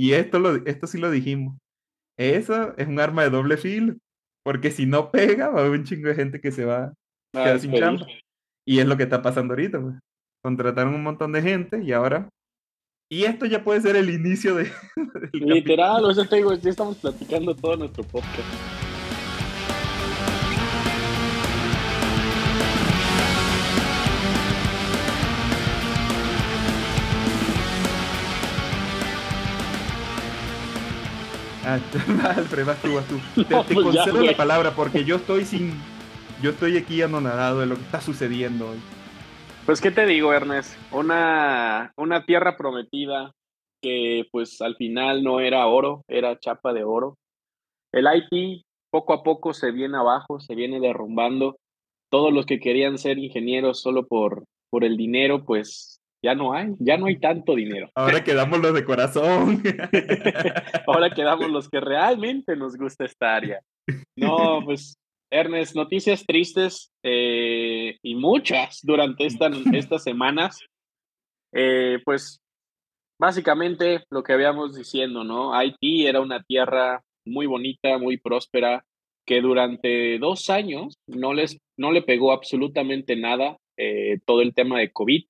Y esto, lo, esto sí lo dijimos. Eso es un arma de doble filo. Porque si no pega, va a haber un chingo de gente que se va a Ah, quedar sin chamba. Y es lo que está pasando ahorita, pues. Contrataron un montón de gente y ahora. Y esto ya puede ser el inicio de. Literal, o sea, te digo, ya estamos platicando todo nuestro podcast. Ah, Alfred, vas tú, vas tú. Te, No, te pues concedo la palabra porque yo estoy sin. Yo estoy aquí anonadado de lo que está sucediendo hoy. Pues, ¿qué te digo, Ernest? Una, una tierra prometida que, pues, al final no era oro, era chapa de oro. El IT poco a poco se viene abajo, se viene derrumbando. Todos los que querían ser ingenieros solo por, por el dinero, pues ya no hay, ya no hay tanto dinero. Ahora quedamos los de corazón. Ahora quedamos los que realmente nos gusta esta área. No, pues, Ernest, noticias tristes eh, y muchas durante esta- estas semanas. Eh, pues, básicamente lo que habíamos diciendo, ¿no? Haití era una tierra muy bonita, muy próspera, que durante dos años no, les, no le pegó absolutamente nada eh, todo el tema de COVID.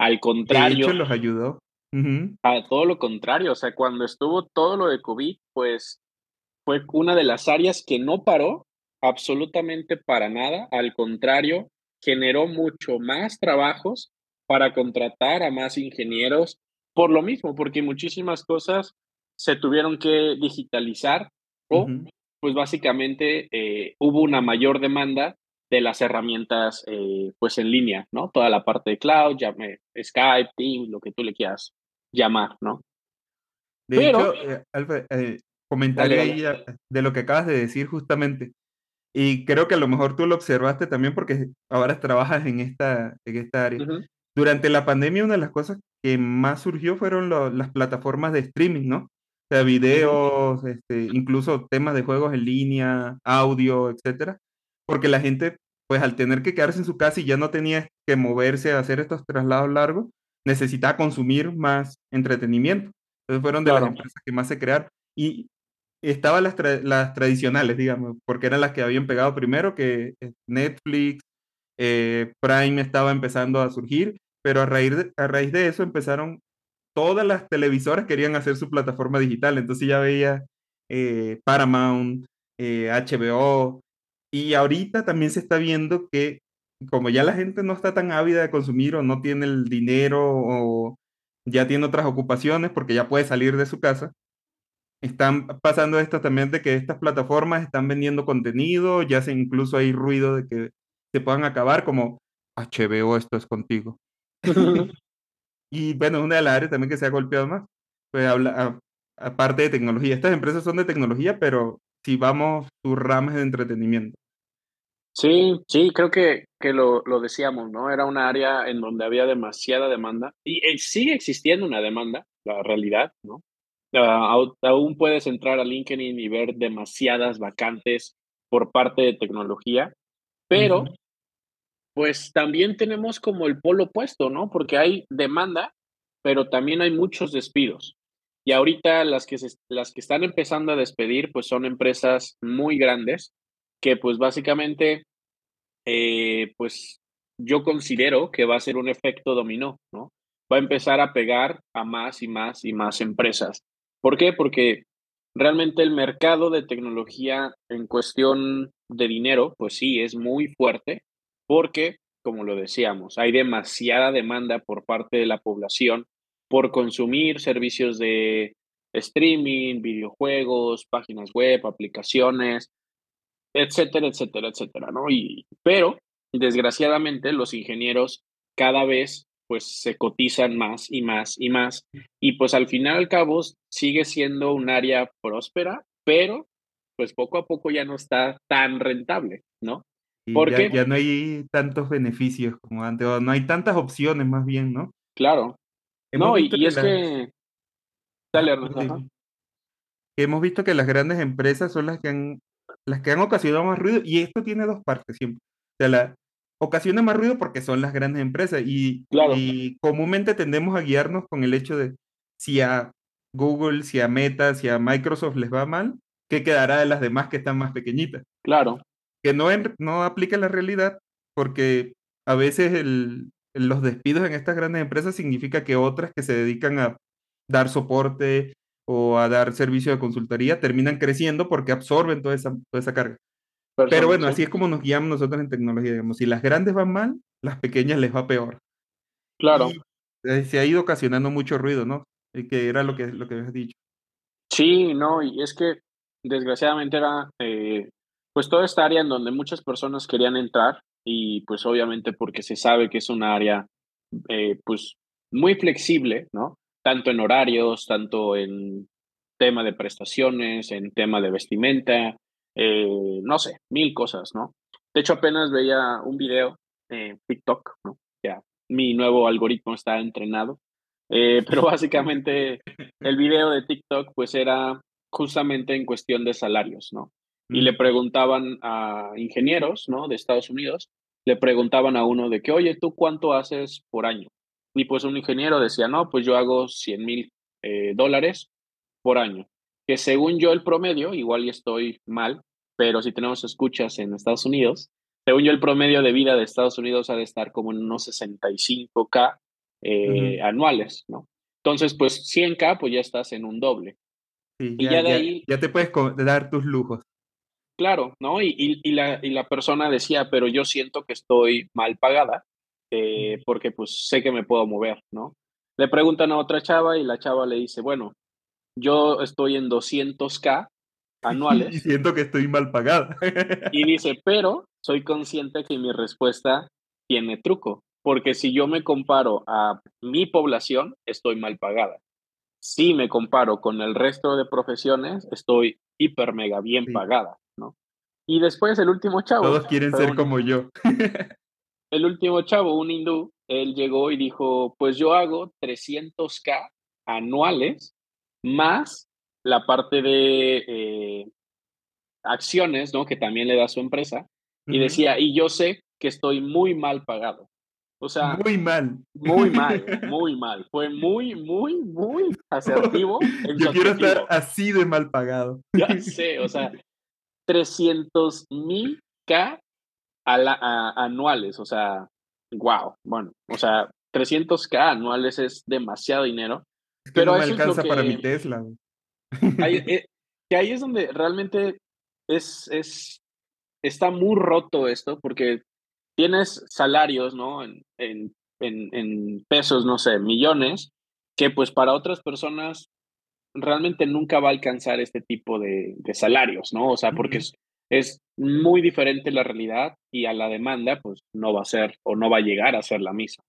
Al De contrario, hecho, los ayudó. A todo lo contrario, o sea, cuando estuvo todo lo de COVID, pues fue una de las áreas que no paró absolutamente para nada, al contrario, generó mucho más trabajos para contratar a más ingenieros por lo mismo, porque muchísimas cosas se tuvieron que digitalizar o pues básicamente eh, hubo una mayor demanda de las herramientas eh, pues en línea, ¿no? Toda la parte de cloud, llame, Skype, Teams, lo que tú le quieras llamar, ¿no? De Pero- hecho, eh, Alfred, eh, comentaré Dale, ahí a- de lo que acabas de decir justamente. Y creo que a lo mejor tú lo observaste también porque ahora trabajas en esta, en esta área. Ujú. Durante la pandemia, una de las cosas que más surgió fueron lo- las plataformas de streaming, ¿no? O sea, videos, este, incluso temas de juegos en línea, audio, etcétera. Porque la gente, pues al tener que quedarse en su casa y ya no tenía que moverse a hacer estos traslados largos, necesitaba consumir más entretenimiento. Entonces fueron de las empresas que más se crearon. Y estaban las, tra- las tradicionales, digamos, porque eran las que habían pegado primero, que eh, Netflix, eh, Prime estaba empezando a surgir, pero a raíz de, a raíz de eso empezaron, todas las televisoras querían hacer su plataforma digital, entonces ya veía eh, Paramount, eh, HBO, y ahorita también se está viendo que como ya la gente no está tan ávida de consumir o no tiene el dinero o ya tiene otras ocupaciones porque ya puede salir de su casa, están pasando esto también de que estas plataformas están vendiendo contenido, ya se incluso hay ruido de que se puedan acabar como HBO, esto es contigo. Y bueno, una de las áreas también que se ha golpeado más, pues habla, aparte de tecnología. Estas empresas son de tecnología, pero si vamos, sus ramas de entretenimiento. Sí, sí, creo que, que lo, lo decíamos, ¿no? Era un área en donde había demasiada demanda y eh, sigue existiendo una demanda, la realidad, ¿no? Au- aún puedes entrar a LinkedIn y ver demasiadas vacantes por parte de tecnología, pero pues también tenemos como el polo opuesto, ¿no? Porque hay demanda, pero también hay muchos despidos. Y ahorita las que, se- las que están empezando a despedir, pues son empresas muy grandes que pues básicamente, eh, pues yo considero que va a ser un efecto dominó, ¿no? Va a empezar a pegar a más y más y más empresas. ¿Por qué? Porque realmente el mercado de tecnología en cuestión de dinero, pues sí, es muy fuerte, porque, como lo decíamos, hay demasiada demanda por parte de la población por consumir servicios de streaming, videojuegos, páginas web, aplicaciones, etcétera, etcétera, etcétera, ¿no? Y, pero, desgraciadamente, los ingenieros cada vez pues se cotizan más y más y más y pues al final al cabo sigue siendo un área próspera, pero pues poco a poco ya no está tan rentable, ¿no? Y ¿Por ya, no hay tantos beneficios como antes, o no hay tantas opciones más bien, ¿no? Claro. Hemos No, y, es las- que... Dale, Ah, hemos visto que las grandes empresas son las que han, las que han ocasionado más ruido, y esto tiene dos partes siempre. O sea, la, ocasiona más ruido porque son las grandes empresas, y, Claro. y comúnmente tendemos a guiarnos con el hecho de si a Google, si a Meta, si a Microsoft les va mal, ¿qué quedará de las demás que están más pequeñitas? Claro. Que no, no aplica la realidad porque a veces el, los despidos en estas grandes empresas significa que otras que se dedican a dar soporte o a dar servicio de consultoría terminan creciendo porque absorben toda esa, toda esa carga. Pero bueno, así es como nos guiamos nosotros en tecnología, digamos. Si las grandes van mal, las pequeñas les va peor. Claro. Eh, se ha ido ocasionando mucho ruido, ¿no? Y que era lo que, lo que habías dicho. Sí, no, y es que desgraciadamente era eh, pues toda esta área en donde muchas personas querían entrar y pues obviamente porque se sabe que es un área eh, pues muy flexible, ¿no? Tanto en horarios, tanto en tema de prestaciones, en tema de vestimenta, eh, no sé, mil cosas, ¿no? De hecho, apenas veía un video en TikTok, ¿no? Ya, mi nuevo algoritmo está entrenado, eh, pero básicamente el video de TikTok pues era justamente en cuestión de salarios, ¿no? Y le preguntaban a ingenieros, ¿no? De Estados Unidos, le preguntaban a uno de que, oye, ¿tú cuánto haces por año? Y pues un ingeniero decía, no, pues yo hago 100 mil eh, dólares por año. Que según yo el promedio, igual y estoy mal, pero si tenemos escuchas en Estados Unidos, según yo el promedio de vida de Estados Unidos ha de estar como en unos 65K eh, anuales, ¿no? Entonces, pues 100K, pues ya estás en un doble. y ya, de ahí... Ya te puedes dar tus lujos. Claro, ¿no? Y, y, la, y la persona decía, pero yo siento que estoy mal pagada eh, porque pues sé que me puedo mover, ¿no? Le preguntan a otra chava y la chava le dice, bueno, yo estoy en 200k anuales. y siento que estoy mal pagada. y dice, pero soy consciente que mi respuesta tiene truco, porque si yo me comparo a mi población, estoy mal pagada. Si me comparo con el resto de profesiones, estoy hiper mega bien pagada. Y después el último chavo. Todos quieren ser como yo. el último chavo, un hindú, él llegó y dijo, pues yo hago 300k anuales más la parte de eh, acciones, ¿no? Que también le da su empresa. Y decía, y yo sé que estoy muy mal pagado. O sea, muy mal. Muy mal, muy mal. Fue muy, muy, muy asertivo. Yo quiero estar así de mal pagado. Ya sé, o sea, 300 mil K anuales, o sea, wow, bueno, o sea, 300 K anuales es demasiado dinero. pero no me alcanza para mi Tesla. Eh, que ahí es donde realmente es, es, está muy roto esto, porque tienes salarios, ¿no? En, en, en, pesos, no sé, millones, que pues para otras personas realmente nunca va a alcanzar este tipo de, salarios, ¿no? O sea, porque es, es, muy diferente la realidad y a la demanda, pues no va a ser o no va a llegar a ser la misma.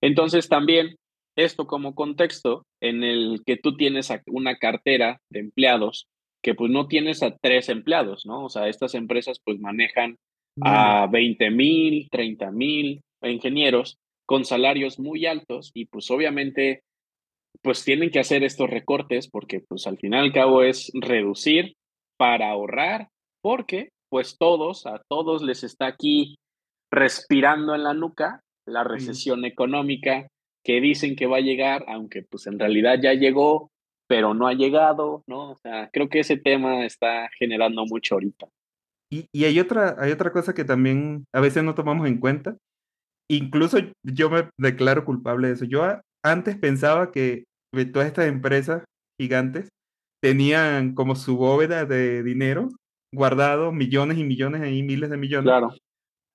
Entonces también esto como contexto en el que tú tienes una cartera de empleados que pues no tienes a tres empleados, ¿no? O sea, estas empresas pues manejan a 20 mil, 30 mil ingenieros con salarios muy altos y pues obviamente pues tienen que hacer estos recortes porque pues al final y al cabo es reducir para ahorrar, porque pues todos, a todos les está aquí respirando en la nuca la recesión económica que dicen que va a llegar, aunque pues en realidad ya llegó, pero no ha llegado, ¿no? O sea, creo que ese tema está generando mucho ahorita. Y, y hay, otra, hay otra cosa que también a veces no tomamos en cuenta. Incluso yo me declaro culpable de eso. Yo antes pensaba que todas estas empresas gigantes tenían como su bóveda de dinero guardado millones y millones y miles de millones. Claro.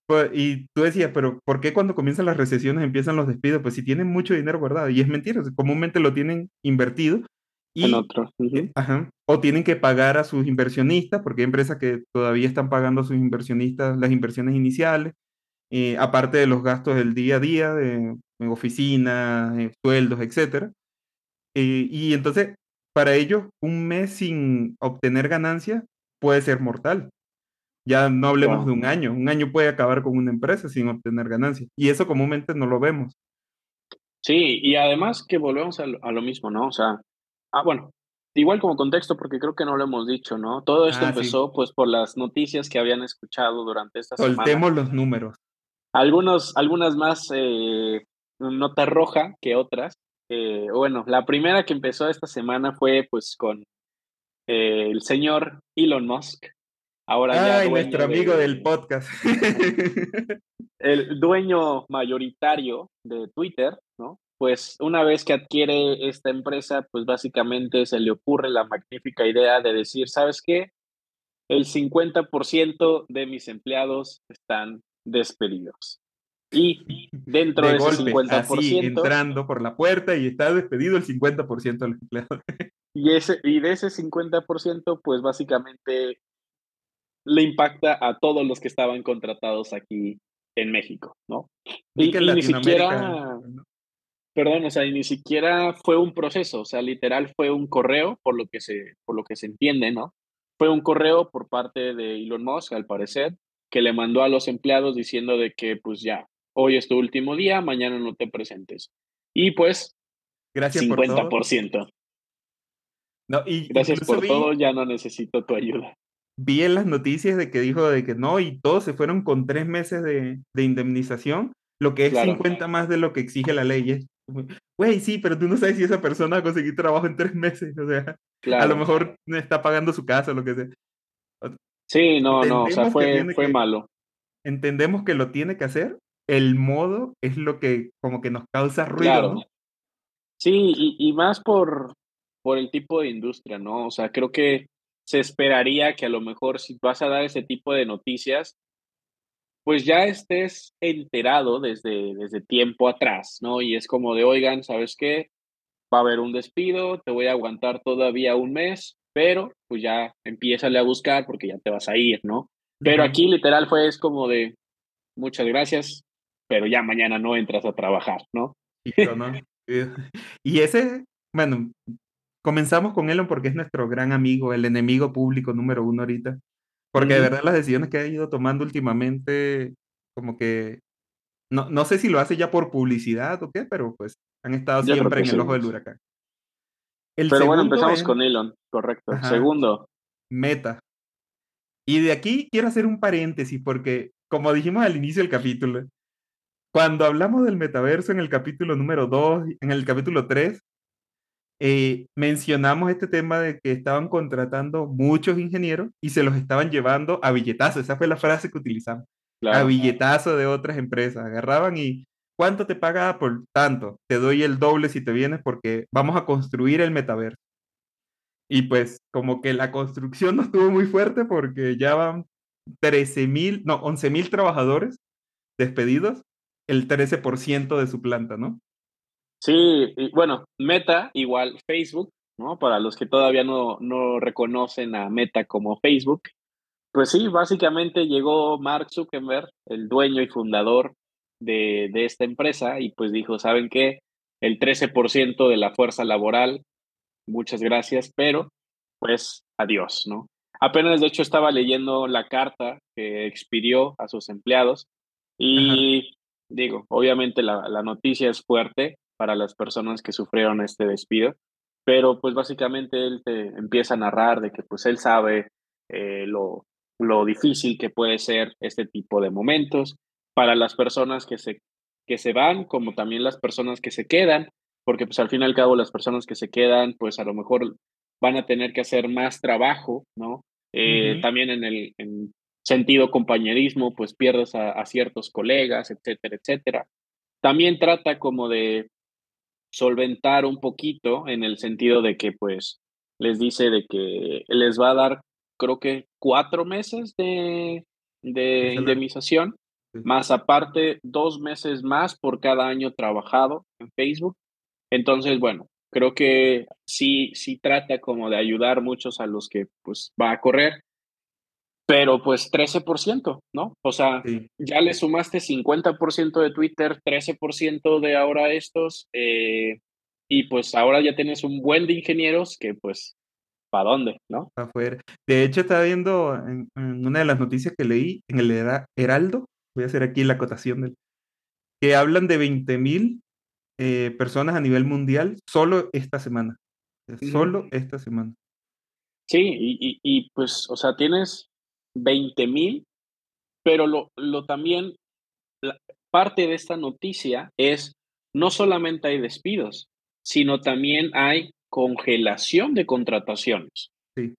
Pues, y tú decías, pero ¿por qué cuando comienzan las recesiones empiezan los despidos? Pues si tienen mucho dinero guardado. Y es mentira, comúnmente lo tienen invertido. Y, en otro. ajá, o tienen que pagar a sus inversionistas, porque hay empresas que todavía están pagando a sus inversionistas las inversiones iniciales, eh, aparte de los gastos del día a día, de, de oficinas, sueldos, etcétera. Eh, y entonces, para ellos, un mes sin obtener ganancia puede ser mortal. Ya no hablemos de un año. Un año puede acabar con una empresa sin obtener ganancia. Y eso comúnmente no lo vemos. Sí, y además que volvemos a lo, mismo, ¿no? O sea, ah, bueno, igual como contexto, porque creo que no lo hemos dicho, ¿no? Todo esto ah, empezó pues por las noticias que habían escuchado durante esta semana. Soltemos los números. Algunos, algunas más eh, nota roja que otras, eh, bueno, la primera que empezó esta semana fue pues con eh, el señor Elon Musk. Ahora Ay, nuestro amigo del podcast. el dueño mayoritario de Twitter, ¿no? Pues una vez que adquiere esta empresa, pues básicamente se le ocurre la magnífica idea de decir, ¿sabes qué? El 50% de mis empleados están despedidos. Y dentro de, ese 50%. entrando por la puerta y está despedido el 50% de los empleados. Y, ese, y de ese 50%, pues básicamente le impacta a todos los que estaban contratados aquí en México, ¿no? Y, ni siquiera, perdón, o sea, ni siquiera fue un proceso, o sea, literal fue un correo, por lo que se, por lo que se entiende, ¿no? Fue un correo por parte de Elon Musk, al parecer, que le mandó a los empleados diciendo de que, pues ya, hoy es tu último día, mañana no te presentes. Y pues, Gracias 50%. Por todo. No, y Gracias por todo, ya no necesito tu ayuda. Vi en las noticias de que dijo de que no, y todos se fueron con tres meses de, indemnización, lo que es 50 más de lo que exige la ley. Güey, sí, pero tú no sabes si esa persona va a conseguir trabajo en tres meses. O sea, a lo mejor está pagando su casa o lo que sea. Sí, no, no, o sea, fue, fue malo. Entendemos que lo tiene que hacer, el modo es lo que como que nos causa ruido, ¿no? Sí, y, más por, por el tipo de industria, ¿no? O sea, creo que se esperaría que a lo mejor si vas a dar ese tipo de noticias, pues ya estés enterado desde, desde tiempo atrás, ¿no? Y es como de, oigan, ¿sabes qué? Va a haber un despido, te voy a aguantar todavía un mes, pero pues ya empiézale a buscar porque ya te vas a ir, ¿no? Pero aquí literal fue es como de, muchas gracias, pero ya mañana no entras a trabajar, ¿no? Y ese, bueno, comenzamos con Elon porque es nuestro gran amigo, el enemigo público número uno ahorita. Porque de verdad las decisiones que ha ido tomando últimamente, como que, no, no sé si lo hace ya por publicidad o qué, pero pues han estado siempre en el ojo del huracán. pero bueno, empezamos con Elon, correcto. Segundo. Meta. Y de aquí quiero hacer un paréntesis porque, como dijimos al inicio del capítulo, cuando hablamos del metaverso en el capítulo número 2, en el capítulo 3, eh, mencionamos este tema de que estaban contratando muchos ingenieros y se los estaban llevando a billetazo. Esa fue la frase que utilizamos. A billetazo de otras empresas. Agarraban y, ¿cuánto te paga por tanto? Te doy el doble si te vienes porque vamos a construir el metaverso. Y pues como que la construcción no estuvo muy fuerte porque ya van 13 mil, no, 11 mil trabajadores despedidos el 13% de su planta, ¿no? Sí, y bueno, Meta igual Facebook, ¿no? Para los que todavía no, no reconocen a Meta como Facebook, pues sí, básicamente llegó Mark Zuckerberg, el dueño y fundador de, de esta empresa, y pues dijo, ¿saben qué? El 13% de la fuerza laboral, muchas gracias, pero pues adiós, ¿no? Apenas, de hecho, estaba leyendo la carta que expidió a sus empleados y digo, obviamente la, la, noticia es fuerte para las personas que sufrieron este despido, pero pues básicamente él te empieza a narrar de que pues él sabe eh, lo, lo difícil que puede ser este tipo de momentos para las personas que se, que se van, como también las personas que se quedan, porque pues al fin y al cabo las personas que se quedan, pues a lo mejor van a tener que hacer más trabajo, ¿no? Eh, también en el, en, sentido compañerismo, pues pierdes a, ciertos colegas, etcétera, etcétera. También trata como de solventar un poquito en el sentido de que pues les dice de que les va a dar creo que cuatro meses de, de indemnización, más aparte dos meses más por cada año trabajado en Facebook. Entonces, bueno, creo que sí, sí trata como de ayudar muchos a los que pues va a correr pero pues 13%, ¿no? O sea, ya le sumaste 50% de Twitter, 13% de ahora estos, eh, y pues ahora ya tienes un buen de ingenieros que pues, ¿para dónde, no? Afuera. De hecho, estaba viendo en, una de las noticias que leí en el Heraldo, voy a hacer aquí la acotación del, que hablan de 20 mil eh, personas a nivel mundial solo esta semana. Solo esta semana. Sí, y, y, pues, o sea, tienes 20 mil, pero lo, lo también, parte de esta noticia es, no solamente hay despidos, sino también hay congelación de contrataciones. Sí.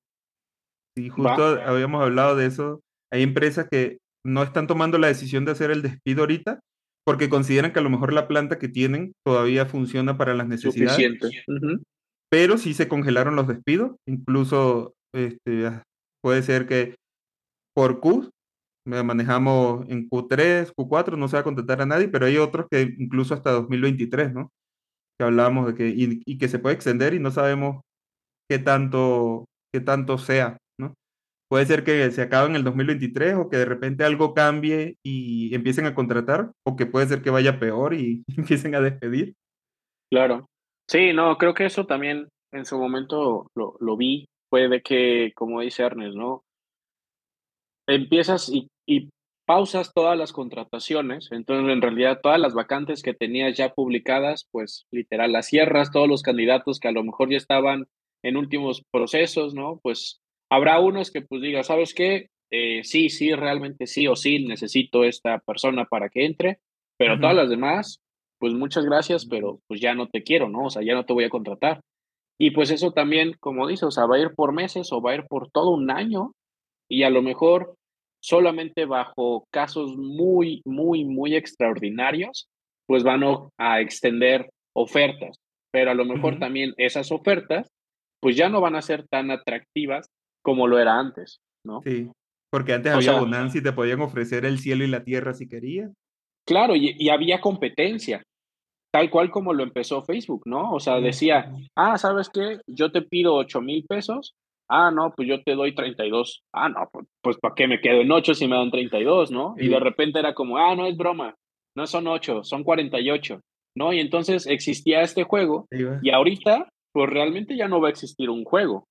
Sí, justo habíamos hablado de eso. Hay empresas que no están tomando la decisión de hacer el despido ahorita porque consideran que a lo mejor la planta que tienen todavía funciona para las necesidades. Suficiente. Pero sí se congelaron los despidos. Incluso este, ah, puede ser que por Q manejamos en Q3, Q4, no se va a contratar a nadie, pero hay otros que incluso hasta 2023, ¿no? Que hablamos de que, y, que se puede extender y no sabemos qué tanto, qué tanto sea, ¿no? Puede ser que se acabe en el 2023 o que de repente algo cambie y empiecen a contratar, o que puede ser que vaya peor y empiecen a despedir. Claro. Sí, no, creo que eso también en su momento lo, lo vi, puede que, como dice Ernest, ¿no? Empiezas y y pausas todas las contrataciones, entonces en realidad todas las vacantes que tenías ya publicadas, pues literal las cierras, todos los candidatos que a lo mejor ya estaban en últimos procesos, ¿no? Pues habrá unos que pues diga, ¿sabes qué? Eh, sí, sí, realmente sí o sí, necesito esta persona para que entre, pero todas las demás, pues muchas gracias, pero pues ya no te quiero, ¿no? O sea, ya no te voy a contratar. Y pues eso también, como dice, o sea, va a ir por meses o va a ir por todo un año y a lo mejor solamente bajo casos muy, muy, muy extraordinarios, pues van a extender ofertas, pero a lo mejor también esas ofertas, pues ya no van a ser tan atractivas como lo era antes, ¿no? Sí, porque antes había bonanza y te podían ofrecer el cielo y la tierra si querías. Claro, y, y había competencia, tal cual como lo empezó Facebook, ¿no? O sea, decía, ah, ¿sabes qué? Yo te pido 8 mil pesos Ah, no, pues yo te doy 32. Ah, no, pues, pues ¿para qué me quedo en 8 si me dan 32, no? Y de repente era como, ah, no es broma, no son 8, son 48, ¿no? Y entonces existía este juego y ahorita, pues realmente ya no va a existir un juego,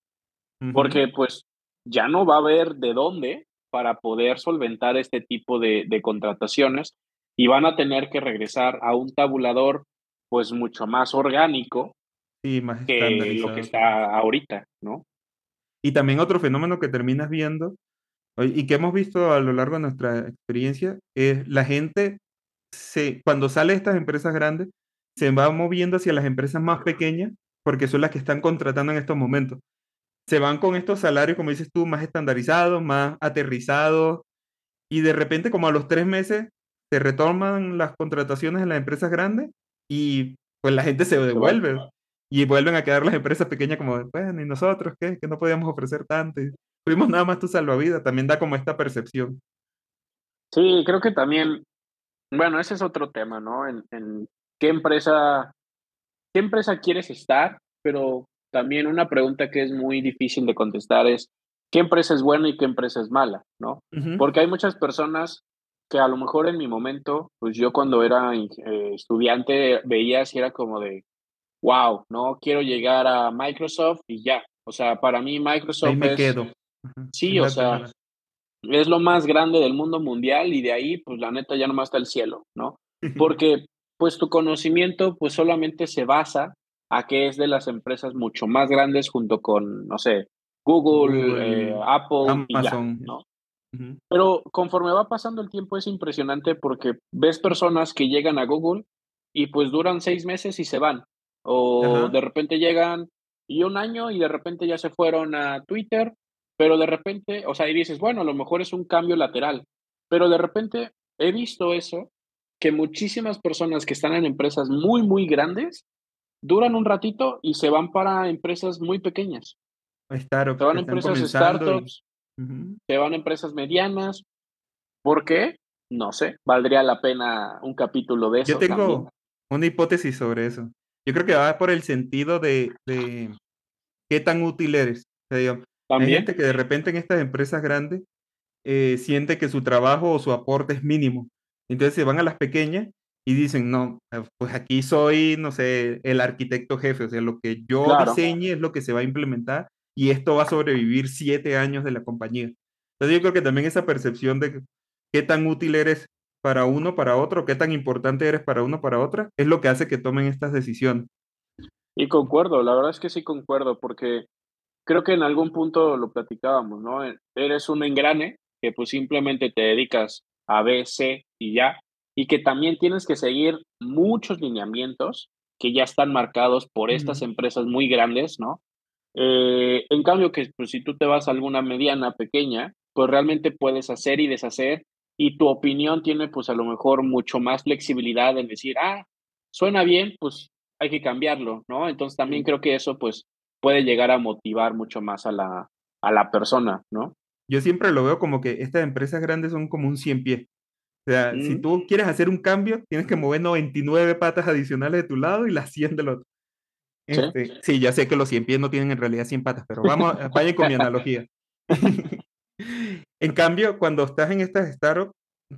porque pues ya no va a haber de dónde para poder solventar este tipo de, de contrataciones y van a tener que regresar a un tabulador pues mucho más orgánico sí, más que lo que está ahorita, ¿no? Y también otro fenómeno que terminas viendo y que hemos visto a lo largo de nuestra experiencia es la gente, se, cuando sale de estas empresas grandes, se va moviendo hacia las empresas más pequeñas porque son las que están contratando en estos momentos. Se van con estos salarios, como dices tú, más estandarizados, más aterrizados y de repente como a los tres meses se retoman las contrataciones en las empresas grandes y pues la gente se devuelve y vuelven a quedar las empresas pequeñas como, bueno, ¿y nosotros qué? Que no podíamos ofrecer tanto. Fuimos nada más tu salvavidas, también da como esta percepción. Sí, creo que también, bueno, ese es otro tema, ¿no? En, en qué empresa, qué empresa quieres estar, pero también una pregunta que es muy difícil de contestar es, ¿qué empresa es buena y qué empresa es mala? ¿No? Porque hay muchas personas que a lo mejor en mi momento, pues yo cuando era eh, estudiante veía si era como de, wow, no quiero llegar a Microsoft y ya. O sea, para mí Microsoft me quedo. Sí, o sea, es lo más grande del mundo mundial y de ahí, pues la neta ya nomás está el cielo, ¿no? Porque pues tu conocimiento pues solamente se basa a que es de las empresas mucho más grandes junto con, no sé, Google, eh, Apple Amazon. ¿no? Pero conforme va pasando el tiempo es impresionante porque ves personas que llegan a Google y pues duran seis meses y se van. O de repente llegan y un año y de repente ya se fueron a Twitter, pero de repente, o sea, y dices, bueno, a lo mejor es un cambio lateral, pero de repente he visto eso, que muchísimas personas que están en empresas muy, muy grandes duran un ratito y se van para empresas muy pequeñas. se van a empresas startups, se van a empresas medianas. ¿Por qué? No sé, valdría la pena un capítulo de eso. Yo tengo una hipótesis sobre eso. Yo creo que va por el sentido de, qué tan útil eres. hay gente que de repente en estas empresas grandes eh, siente que su trabajo o su aporte es mínimo. Entonces se van a las pequeñas y dicen, no, eh, pues aquí soy, no sé, el arquitecto jefe, o sea, lo que yo diseñe es lo que se va a implementar y esto va a sobrevivir siete años de la compañía. Entonces yo creo que también esa percepción de qué tan útil eres para uno, para otro, qué tan importante eres para uno, para otra, es lo que hace que tomen estas decisiones. Y concuerdo, la verdad es que sí concuerdo, porque creo que en algún punto lo platicábamos, ¿no? E, eres un engrane que pues simplemente te dedicas a B, C y ya, y que también tienes que seguir muchos lineamientos que ya están marcados por estas empresas muy grandes, ¿no? Eh, en cambio, que pues, si tú te vas a alguna mediana, pequeña, pues realmente puedes hacer y deshacer y tu opinión tiene pues a lo mejor mucho más flexibilidad en decir, ah, suena bien, pues hay que cambiarlo, ¿no? Entonces también creo que eso pues puede llegar a motivar mucho más a la, a la persona, ¿no? Yo siempre lo veo como que estas empresas grandes son como un 100 pies. O sea, si Mm, tú quieres hacer un cambio, tienes que mover 99 patas adicionales de tu lado y las 100 del otro. sí, Este, sí, ya sé que los 100 pies no tienen en realidad 100 patas, pero vamos, vayan con mi analogía. En cambio, cuando estás en estas startups,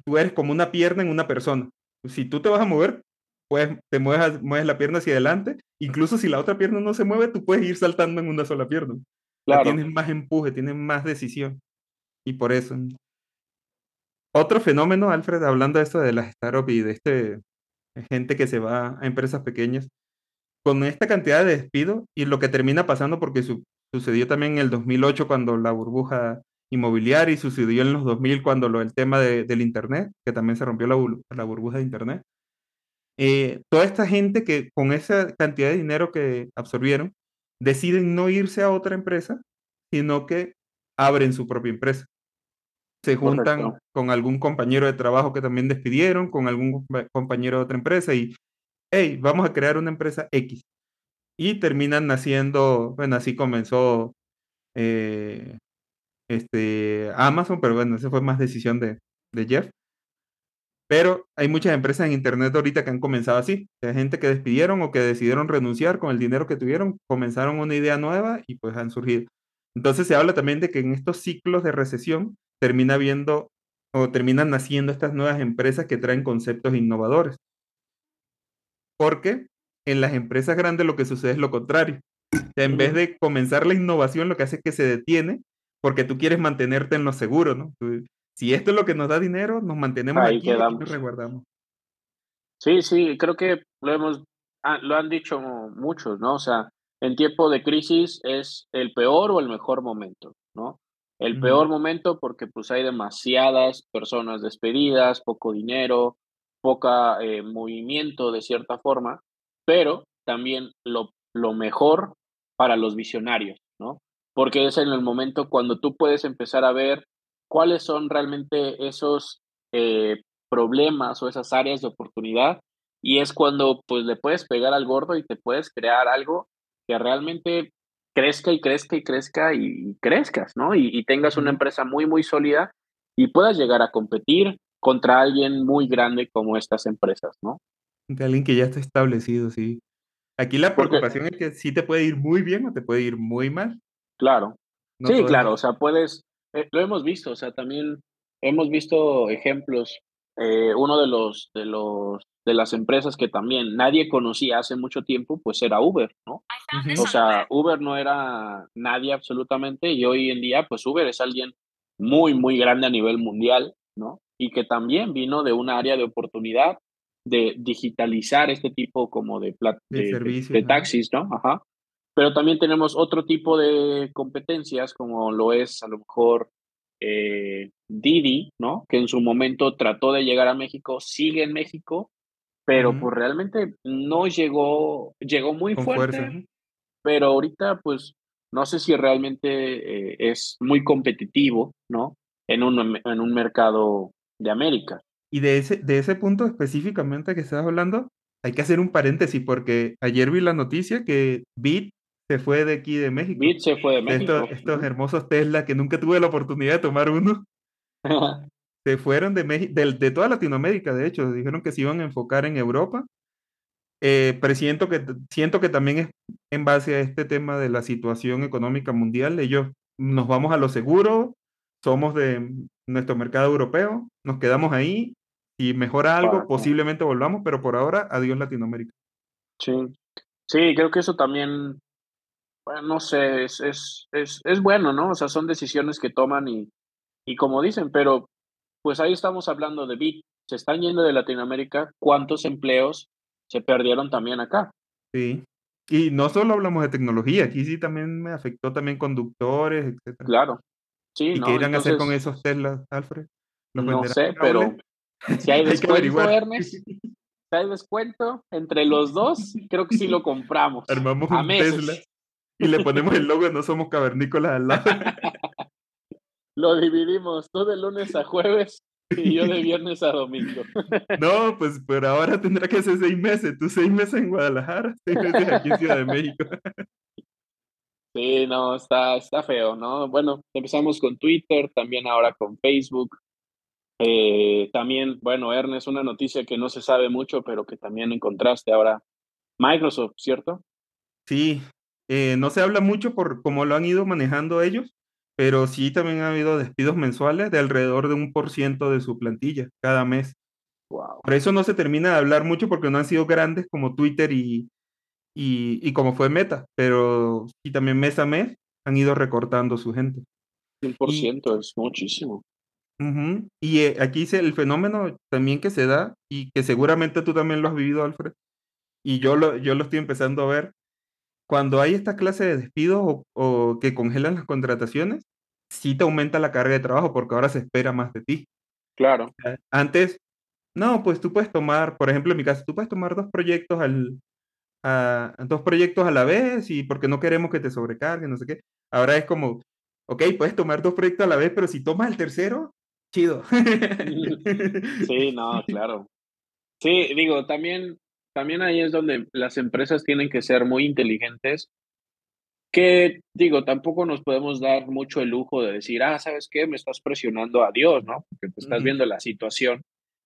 tú eres como una pierna en una persona. Si tú te vas a mover, pues te mueves, mueves la pierna hacia adelante. Incluso si la otra pierna no se mueve, tú puedes ir saltando en una sola pierna. Claro, tienes más empuje, tienes más decisión. Y por eso. Otro fenómeno, Alfred, hablando de esto de las startups y de este gente que se va a empresas pequeñas, con esta cantidad de despidos y lo que termina pasando, porque su- sucedió también en el 2008 cuando la burbuja inmobiliaria y sucedió en los 2000 cuando lo, el tema de- del Internet, que también se rompió la, la burbuja de Internet. Eh, toda esta gente que con esa cantidad de dinero que absorbieron, deciden no irse a otra empresa, sino que abren su propia empresa se juntan correcto. con algún compañero de trabajo que también despidieron, con algún compa- compañero de otra empresa y, hey, vamos a crear una empresa X. Y terminan naciendo, bueno, así comenzó eh, este, Amazon, pero bueno, esa fue más decisión de, de Jeff. Pero hay muchas empresas en Internet ahorita que han comenzado así. Hay gente que despidieron o que decidieron renunciar con el dinero que tuvieron, comenzaron una idea nueva y pues han surgido. Entonces se habla también de que en estos ciclos de recesión termina viendo o terminan naciendo estas nuevas empresas que traen conceptos innovadores. Porque en las empresas grandes lo que sucede es lo contrario. O sea, en vez de comenzar la innovación, lo que hace es que se detiene porque tú quieres mantenerte en lo seguro, ¿no? Tú- si esto es lo que nos da dinero, nos mantenemos Ahí aquí y aquí nos quedamos. resguardamos. Sí, sí, creo que lo hemos, ah, lo han dicho muchos, ¿no? O sea, en tiempo de crisis es el peor o el mejor momento, ¿no? El peor momento porque pues hay demasiadas personas despedidas, poco dinero, poca eh, movimiento de cierta forma, pero también lo, lo mejor para los visionarios, ¿no? Porque es en el momento cuando tú puedes empezar a ver cuáles son realmente esos eh, problemas o esas áreas de oportunidad y es cuando pues le puedes pegar al gordo y te puedes crear algo que realmente crezca y crezca y crezca y, crezcas, ¿no? Y, y tengas una empresa muy, muy sólida y puedas llegar a competir contra alguien muy grande como estas empresas, ¿no? De alguien que ya está establecido, sí. Aquí la Porque, preocupación es que sí te puede ir muy bien o te puede ir muy mal. Claro, No sí, claro, o sea, puedes, eh, lo hemos visto, o sea, también hemos visto ejemplos. eh, uno de los, de los, de las empresas que también nadie conocía hace mucho tiempo, pues era Uber, ¿no? Ujú. O sea, Uber no era nadie absolutamente y hoy en día, pues Uber es alguien muy, muy grande a nivel mundial, ¿no? Y que también vino de un área de oportunidad de digitalizar este tipo como de, de de, servicios, de taxis, ¿no? Ajá. Pero también tenemos otro tipo de competencias, como lo es a lo mejor eh, Didi, ¿no? Que en su momento trató de llegar a México, sigue en México, pero pues realmente no llegó, llegó muy Con fuerte, pero ahorita, pues, no sé si realmente, eh, es muy competitivo, ¿no? En un en un mercado de América. Y de ese, de ese punto específicamente que estás hablando, hay que hacer un paréntesis porque ayer vi la noticia que Bit se fue de aquí de México. Bit se fue de estos, México. estos Ujú. hermosos Tesla que nunca tuve la oportunidad de tomar uno, se fueron de, México, de, de toda Latinoamérica, de hecho, dijeron que se iban a enfocar en Europa. Eh, pero siento que, siento que también es en base a este tema de la situación económica mundial. Ellos nos vamos a lo seguro, somos de nuestro mercado europeo, nos quedamos ahí. Si mejora algo, posiblemente volvamos, pero por ahora, adiós Latinoamérica. Sí. Sí, creo que eso también, bueno, no sé, es es es es bueno, ¿no? O sea, son decisiones que toman y y como dicen, pero, pues, ahí estamos hablando de Bit, se están yendo de Latinoamérica, ¿cuántos empleos se perdieron también acá? Sí. Y no solo hablamos de tecnología, aquí sí también me afectó también conductores, etcétera. Claro. Sí, ¿Y qué ¿no? irán a hacer con esos Teslas, Alfred? ¿Los no sé, a pero si hay Hay descuento, averiguar. Ernest, ¿Hay descuento? Entre los dos, creo que sí lo compramos. Armamos un Tesla y le ponemos el logo de No Somos Cavernícolas al lado. lo dividimos, tú de lunes a jueves y yo de viernes a domingo. No, pues pero ahora tendrá que ser seis meses. Tú seis meses en Guadalajara, seis meses aquí en Ciudad de México. Sí, no, está, está feo, ¿no? Bueno, empezamos con Twitter, también ahora con Facebook. Eh, también, bueno, Ernest, una noticia que no se sabe mucho, pero que también encontraste ahora. Microsoft, ¿cierto? Sí, eh, no se habla mucho por cómo lo han ido manejando ellos, pero sí también ha habido despidos mensuales de alrededor de un por ciento de su plantilla cada mes. Wow. Por eso no se termina de hablar mucho porque no han sido grandes como Twitter y, y, como fue Meta, pero sí también mes a mes han ido recortando su gente. 100% es muchísimo. Y eh, aquí dice el fenómeno también que se da y que seguramente tú también lo has vivido, Alfred, y yo lo, yo lo estoy empezando a ver. Cuando hay esta clase de despidos o, o que congelan las contrataciones, sí te aumenta la carga de trabajo porque ahora se espera más de ti. Claro. Antes, no, pues tú puedes tomar, por ejemplo, en mi caso, tú puedes tomar dos proyectos al, a, dos proyectos a la vez y porque no queremos que te sobrecarguen, no sé qué. Ahora es como, ok, puedes tomar dos proyectos a la vez, pero si tomas el tercero, chido. Sí, no, claro. Sí, digo, también, también ahí es donde las empresas tienen que ser muy inteligentes, que digo, tampoco nos podemos dar mucho el lujo de decir, ah, ¿sabes qué? Me estás presionando a Dios, ¿no? Porque te estás viendo la situación,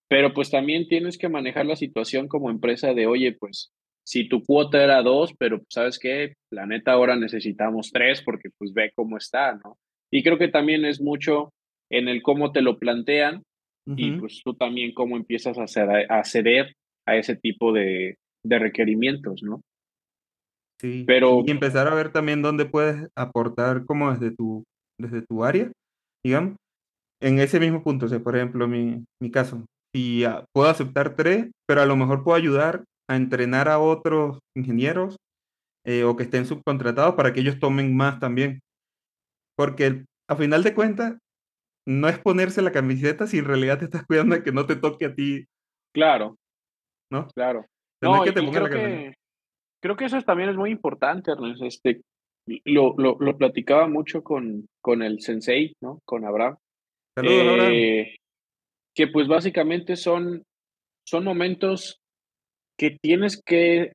pero pues también tienes que manejar la situación como empresa de, oye, pues si tu cuota era dos, pero pues, sabes qué, la neta ahora necesitamos tres porque pues ve cómo está, ¿no? Y creo que también es mucho en el cómo te lo plantean y pues tú también cómo empiezas a, ceder a, ceder a ese tipo de, de requerimientos, ¿no? Sí, pero... Y empezar a ver también dónde puedes aportar como desde tu, desde tu área, digamos. En ese mismo punto, o sea, por ejemplo, mi, mi caso, si puedo aceptar tres, pero a lo mejor puedo ayudar a entrenar a otros ingenieros eh, o que estén subcontratados para que ellos tomen más también. Porque a final de cuentas, no es ponerse la camiseta si en realidad te estás cuidando de que no te toque a ti. Claro. ¿No? Claro. No, que te creo, que, creo que eso también es muy importante, Ernest. Este, lo, lo, lo platicaba mucho con, con el sensei, ¿no? Con Abraham. Saludos, Abraham. Eh, que pues básicamente son, son momentos que tienes que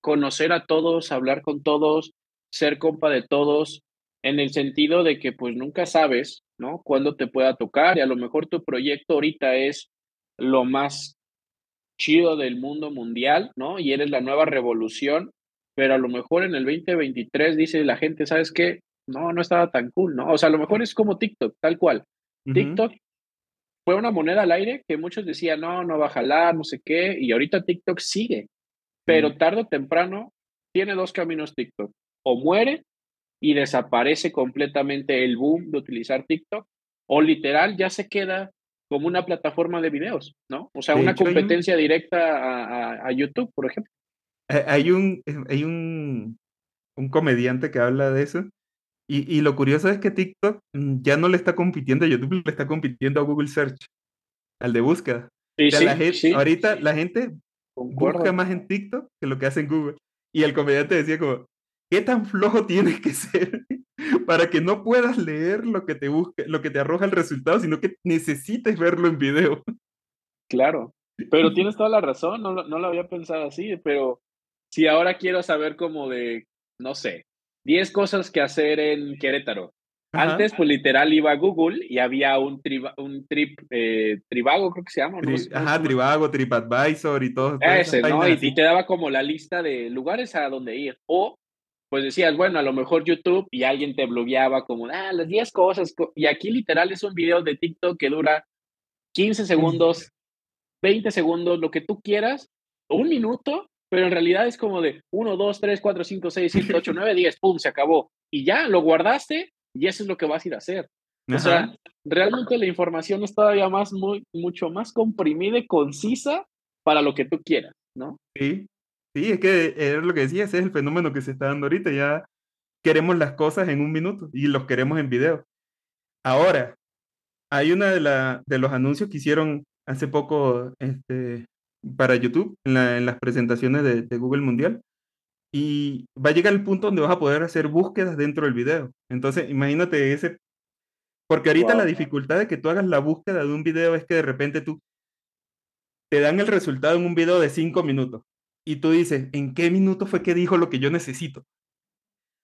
conocer a todos, hablar con todos, ser compa de todos, en el sentido de que pues nunca sabes, ¿no? Cuándo te pueda tocar y a lo mejor tu proyecto ahorita es lo más chido del mundo mundial, ¿no? Y eres la nueva revolución, pero a lo mejor en el 2023 dice la gente, ¿sabes qué? No, no estaba tan cool, ¿no? O sea, a lo mejor es como TikTok, tal cual. TikTok fue una moneda al aire que muchos decían, no, no va a jalar, no sé qué, y ahorita TikTok sigue, pero tarde o temprano tiene dos caminos TikTok, o muere y desaparece completamente el boom de utilizar TikTok, o literal ya se queda como una plataforma de videos, ¿no? O sea, una competencia directa a, YouTube, por ejemplo. Hay un, hay un, un comediante que habla de eso y, lo curioso es que TikTok mm, ya no le está compitiendo a YouTube, le está compitiendo a Google Search, al de búsqueda. ahorita la gente busca más en TikTok que lo que hace en Google. Y el comediante decía como, ¿qué tan flojo tienes que ser para que no puedas leer lo que te busque, lo que te arroja el resultado, sino que necesites verlo en video? Claro, pero tienes toda la razón, no, no lo había pensado así, pero si ahora quiero saber como de, no sé, 10 cosas que hacer en Querétaro. Antes, pues literal iba a Google y había un, un trip, eh, Tribago, creo que se llama. ajá, Tribago, TripAdvisor y todo. Ese, ¿no? Y, te daba como la lista de lugares a donde ir. O, pues decías, bueno, a lo mejor YouTube y alguien te blogueaba como, ah, las 10 cosas. Y aquí literal es un video de TikTok que dura 15 segundos, 20 segundos, lo que tú quieras, un minuto, pero en realidad es como de 1, 2, 3, 4, 5, 6, 7, 8, 9, 10, pum, se acabó. Y ya lo guardaste y eso es lo que vas a ir a hacer. O sea, realmente la información es todavía más, muy, mucho más comprimida y concisa para lo que tú quieras, ¿no? Sí, sí, es que es lo que decía, ese es el fenómeno que se está dando ahorita. Ya queremos las cosas en un minuto y los queremos en video. Ahora, hay una de, la, de los anuncios que hicieron hace poco este, para YouTube en, las presentaciones de, de, Google Mundial. Y va a llegar el punto donde vas a poder hacer búsquedas dentro del video. Entonces, imagínate ese... Porque ahorita la dificultad de que tú hagas la búsqueda de un video es que de repente tú te dan el resultado en un video de cinco minutos y tú dices, ¿en qué minuto fue que dijo lo que yo necesito?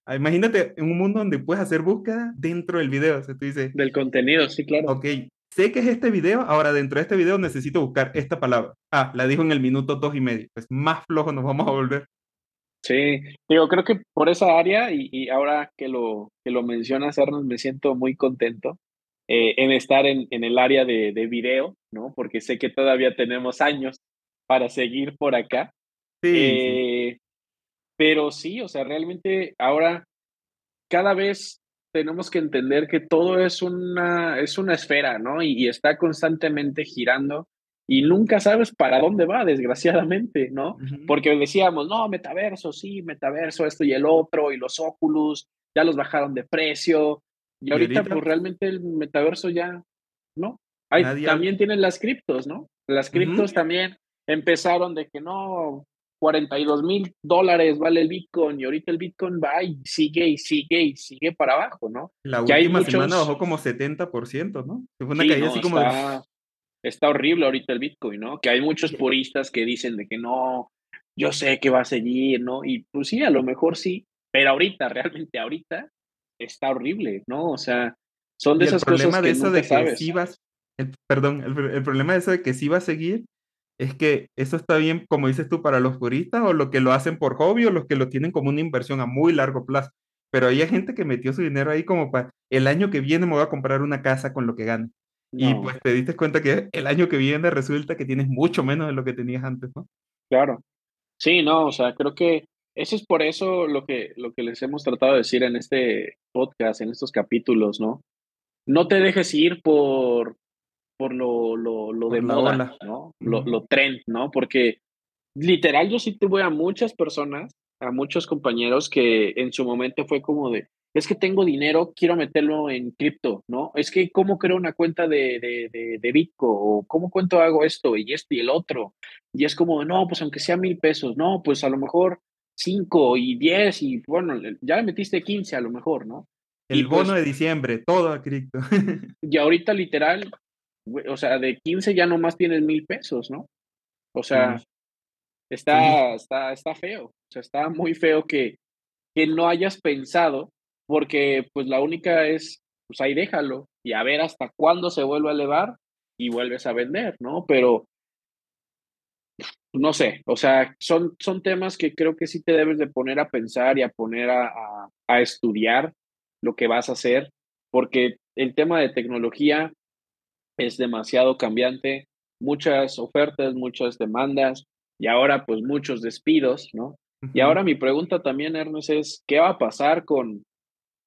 Ah, imagínate en un mundo donde puedes hacer búsqueda dentro del video. O sea, tú dices, del contenido, sí, claro. Ok, sé que es este video, ahora dentro de este video necesito buscar esta palabra. Ah, la dijo en el minuto dos y medio. Pues más flojo nos vamos a volver. Sí, digo, creo que por esa área y, ahora que lo, que lo mencionas, Arnold, me siento muy contento eh, en estar en, en, el área de, de video, ¿no? Porque sé que todavía tenemos años para seguir por acá. Sí, eh, Pero sí, o sea, realmente ahora cada vez tenemos que entender que todo es una, es una esfera, ¿no? Y, está constantemente girando y nunca sabes para dónde va, desgraciadamente, ¿no? Porque decíamos, no, metaverso, sí, metaverso, esto y el otro, y los Oculus, ya los bajaron de precio, y, ahorita, pues realmente el metaverso ya, ¿no? Hay, también tienen las criptos, ¿no? Las criptos también empezaron de que no, 42 mil dólares vale el Bitcoin y ahorita el Bitcoin va y sigue y sigue y sigue para abajo, ¿no? La última semana bajó como 70%, ¿no? Fue una caída así como... Está, está horrible ahorita el Bitcoin, ¿no? Que hay muchos puristas que dicen de que no, yo sé que va a seguir, ¿no? Y pues sí, a lo mejor sí, pero ahorita, realmente ahorita, está horrible, ¿no? O sea, son de esas cosas que eso de que Sí vas, perdón, el, problema de eso de que sí va a seguir es que eso está bien, como dices tú, para los puristas o los que lo hacen por hobby o los que lo tienen como una inversión a muy largo plazo. Pero hay gente que metió su dinero ahí como para el año que viene me voy a comprar una casa con lo que gane. Y pues te diste cuenta que el año que viene resulta que tienes mucho menos de lo que tenías antes, ¿no? Claro. Sí, no, o sea, creo que eso es por eso lo que, lo que les hemos tratado de decir en este podcast, en estos capítulos, ¿no? No te dejes ir por, por lo, lo, lo de moda, ¿no? Lo, lo trend, ¿no? Porque literal yo sí tuve a muchas personas, a muchos compañeros que en su momento fue como de, es que tengo dinero, quiero meterlo en cripto, ¿no? Es que cómo creo una cuenta de, de, de, de Bitcoin o cómo cuento hago esto y esto y el otro. Y es como, no, pues aunque sea mil pesos, no, pues a lo mejor 5 y 10 y bueno, ya le metiste 15 a lo mejor, ¿no? El bono pues de diciembre, todo a cripto. y ahorita literal, o sea, de 15 ya nomás tienes mil pesos, ¿no? O sea, está, está, está feo, o sea, está muy feo que, que no hayas pensado, porque pues la única es, pues ahí déjalo y a ver hasta cuándo se vuelve a elevar y vuelves a vender, ¿no? Pero no sé, o sea, son, son temas que creo que sí te debes de poner a pensar y a poner a, a, estudiar lo que vas a hacer, porque el tema de tecnología es demasiado cambiante, muchas ofertas, muchas demandas y ahora pues muchos despidos, ¿no? Y ahora mi pregunta también, Ernest, es, ¿qué va a pasar con,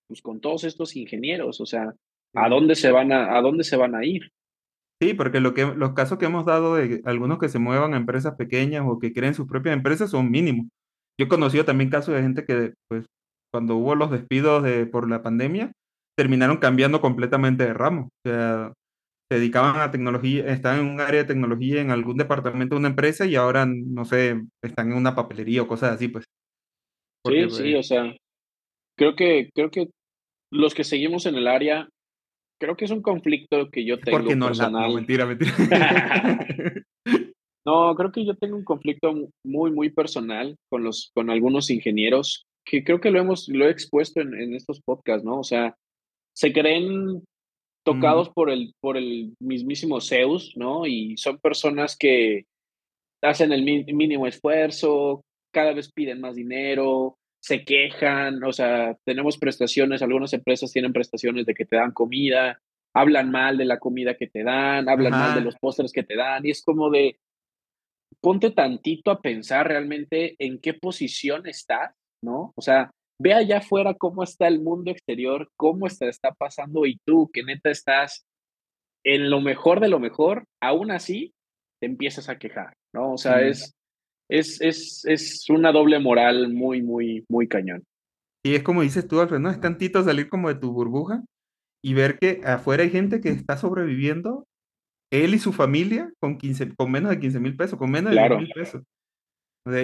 pues, con todos estos ingenieros? O sea, ¿a dónde se van a, a dónde se van a ir? Sí, porque lo que, los casos que hemos dado de algunos que se muevan a empresas pequeñas o que creen sus propias empresas son mínimos. Yo he conocido también casos de gente que, pues, cuando hubo los despidos de, por la pandemia, terminaron cambiando completamente de ramo. O sea, se dedicaban a tecnología, estaban en un área de tecnología en algún departamento de una empresa y ahora, no sé, están en una papelería o cosas así, pues. sí, sí, pues o sea, creo que, creo que los que seguimos en el área creo que es un conflicto que yo tengo. Porque no, personal. no, mentira, mentira. no, creo que yo tengo un conflicto muy, muy personal con los, con algunos ingenieros, que creo que lo hemos, lo he expuesto en, en estos podcasts, ¿no? O sea, se creen tocados por el, por el mismísimo Zeus, ¿no? Y son personas que hacen el mínimo esfuerzo, cada vez piden más dinero, se quejan, o sea, tenemos prestaciones, algunas empresas tienen prestaciones de que te dan comida, hablan mal de la comida que te dan, hablan mal de los postres que te dan, y es como de, ponte tantito a pensar realmente en qué posición estás, ¿no? O sea, ve allá afuera cómo está el mundo exterior, cómo está, está pasando y tú, que neta estás en lo mejor de lo mejor, aún así te empiezas a quejar, ¿no? O sea, es, es, es, es una doble moral muy, muy, muy cañón. Y es como dices tú, Alfred, ¿no? Es tantito salir como de tu burbuja y ver que afuera hay gente que está sobreviviendo él y su familia con, 15, con menos de 15 mil pesos, con menos de Claro. mil pesos.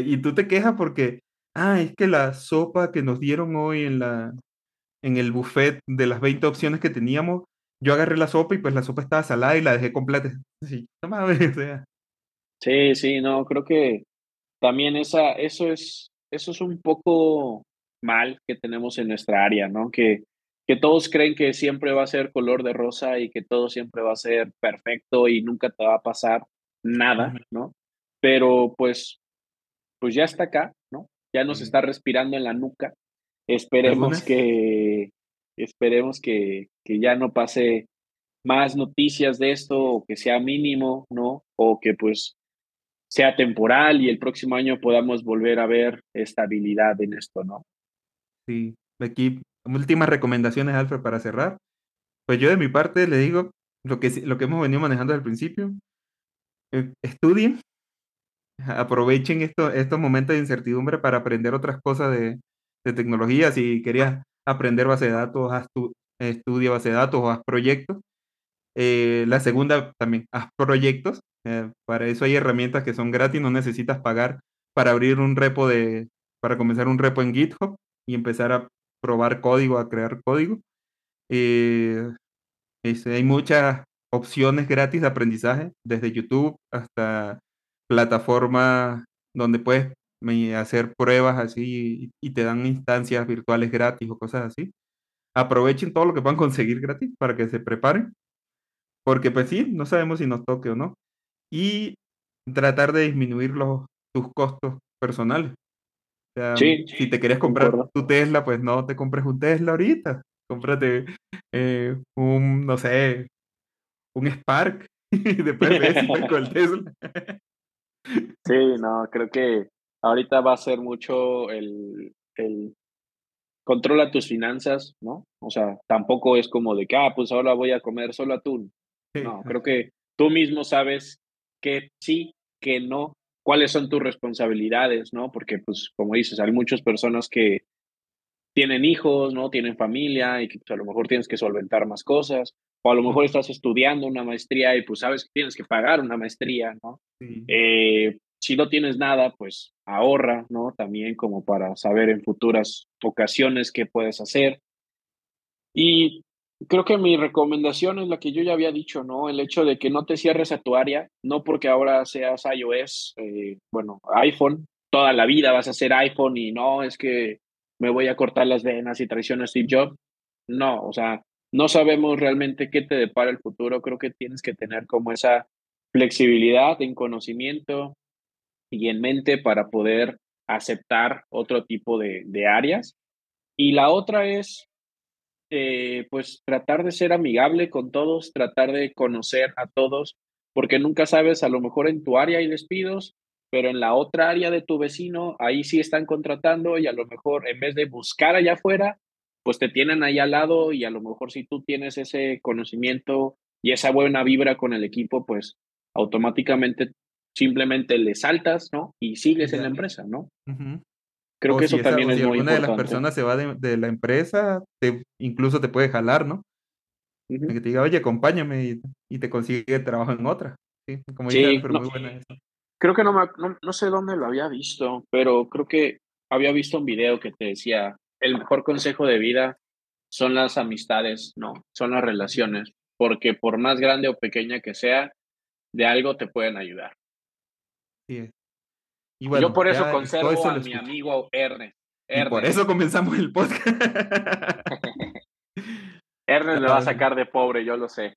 y tú te quejas porque, ah, es que la sopa que nos dieron hoy en, la, en el buffet de las 20 opciones que teníamos, yo agarré la sopa y pues la sopa estaba salada y la dejé completa. Sí. Sí, sí, no, creo que también esa, eso es, eso es un poco mal que tenemos en nuestra área, ¿no? Que, que todos creen que siempre va a ser color de rosa y que todo siempre va a ser perfecto y nunca te va a pasar nada, ¿no? Pero pues, pues ya está acá, ¿no? Ya nos está respirando en la nuca. Esperemos que, esperemos que, que ya no pase más noticias de esto o que sea mínimo, ¿no? O que pues sea temporal y el próximo año podamos volver a ver estabilidad en esto, ¿no? Sí, aquí últimas recomendaciones, Alfred, para cerrar. Pues yo de mi parte le digo lo que, lo que hemos venido manejando el principio. Eh, estudien, aprovechen estos momentos de incertidumbre para aprender otras cosas de, de tecnología. Si querías aprender base de datos, haz tu, estudia base de datos o haz proyectos. Eh, la segunda también, haz proyectos. Eh, para eso hay herramientas que son gratis, no necesitas pagar para abrir un repo de, para comenzar un repo en GitHub y empezar a probar código, a crear código. Eh, hay muchas opciones gratis de aprendizaje, desde YouTube hasta plataformas donde puedes hacer pruebas así y, te dan instancias virtuales gratis o cosas así. Aprovechen todo lo que puedan conseguir gratis para que se preparen, porque pues sí, no sabemos si nos toque o no. Y tratar de disminuir los, tus costos personales. si te querías comprar tu Tesla, pues no te compres un Tesla ahorita. Cómprate eh, un, no sé, un Spark. Después ves con el Tesla. Sí, no, creo que ahorita va a ser mucho el, el controla tus finanzas, ¿no? O sea, tampoco es como de que, ah, pues ahora voy a comer solo atún. No, creo que tú mismo sabes que sí, que no, cuáles son tus responsabilidades, ¿no? Porque, pues, como dices, hay muchas personas que tienen hijos, ¿no? Tienen familia y que pues, a lo mejor tienes que solventar más cosas, o a lo mejor estás estudiando una maestría y pues sabes que tienes que pagar una maestría, ¿no? Eh, si no tienes nada, pues ahorra, ¿no? También como para saber en futuras ocasiones qué puedes hacer. Y creo que mi recomendación es la que yo ya había dicho, ¿no? El hecho de que no te cierres a tu área, no porque ahora seas iOS, eh, bueno, iPhone, toda la vida vas a ser iPhone y no es que me voy a cortar las venas y traiciono a Steve Jobs. No, o sea, no sabemos realmente qué te depara el futuro. Creo que tienes que tener como esa flexibilidad en conocimiento, y en mente para poder aceptar otro tipo de, áreas. Y la otra es, eh, pues, tratar de ser amigable con todos, tratar de conocer a todos, porque nunca sabes, a lo mejor en tu área hay despidos, pero en la otra área de tu vecino, ahí sí están contratando y a lo mejor en vez de buscar allá afuera, pues te tienen ahí al lado y a lo mejor si tú tienes ese conocimiento y esa buena vibra con el equipo, pues automáticamente simplemente le saltas, ¿no? Y sigues en la empresa, ¿no? Creo que eso también es muy importante. de las personas se va de, la empresa, te, incluso te puede jalar, ¿no? Que te diga, oye, acompáñame y, te consigue trabajo en otra. Sí, como sí, pero muy buena eso. Creo que no, no, no sé dónde lo había visto, pero creo que había visto un video que te decía, el mejor consejo de vida son las amistades, ¿no? Son las relaciones, porque por más grande o pequeña que sea, de algo te pueden ayudar. Y Yo por eso conservo a mi amigo Ernest. Y por eso comenzamos el podcast. Ernest le va a sacar de pobre, yo lo sé.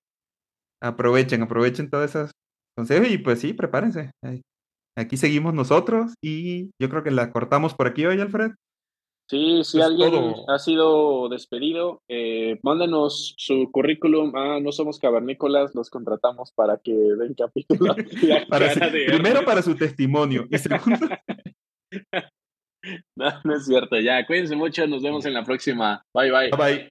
Aprovechen, aprovechen todas esas consejos y pues sí, prepárense. Aquí seguimos nosotros y yo creo que la cortamos por aquí hoy, Alfred. Sí, si alguien ha sido despedido, eh, mándanos su currículum a No Somos Cavernícolas, los contratamos para que den capítulo. primero para su testimonio y segundo... no, no es cierto, ya, cuídense mucho, nos vemos en la próxima. Bye, bye. Bye, bye.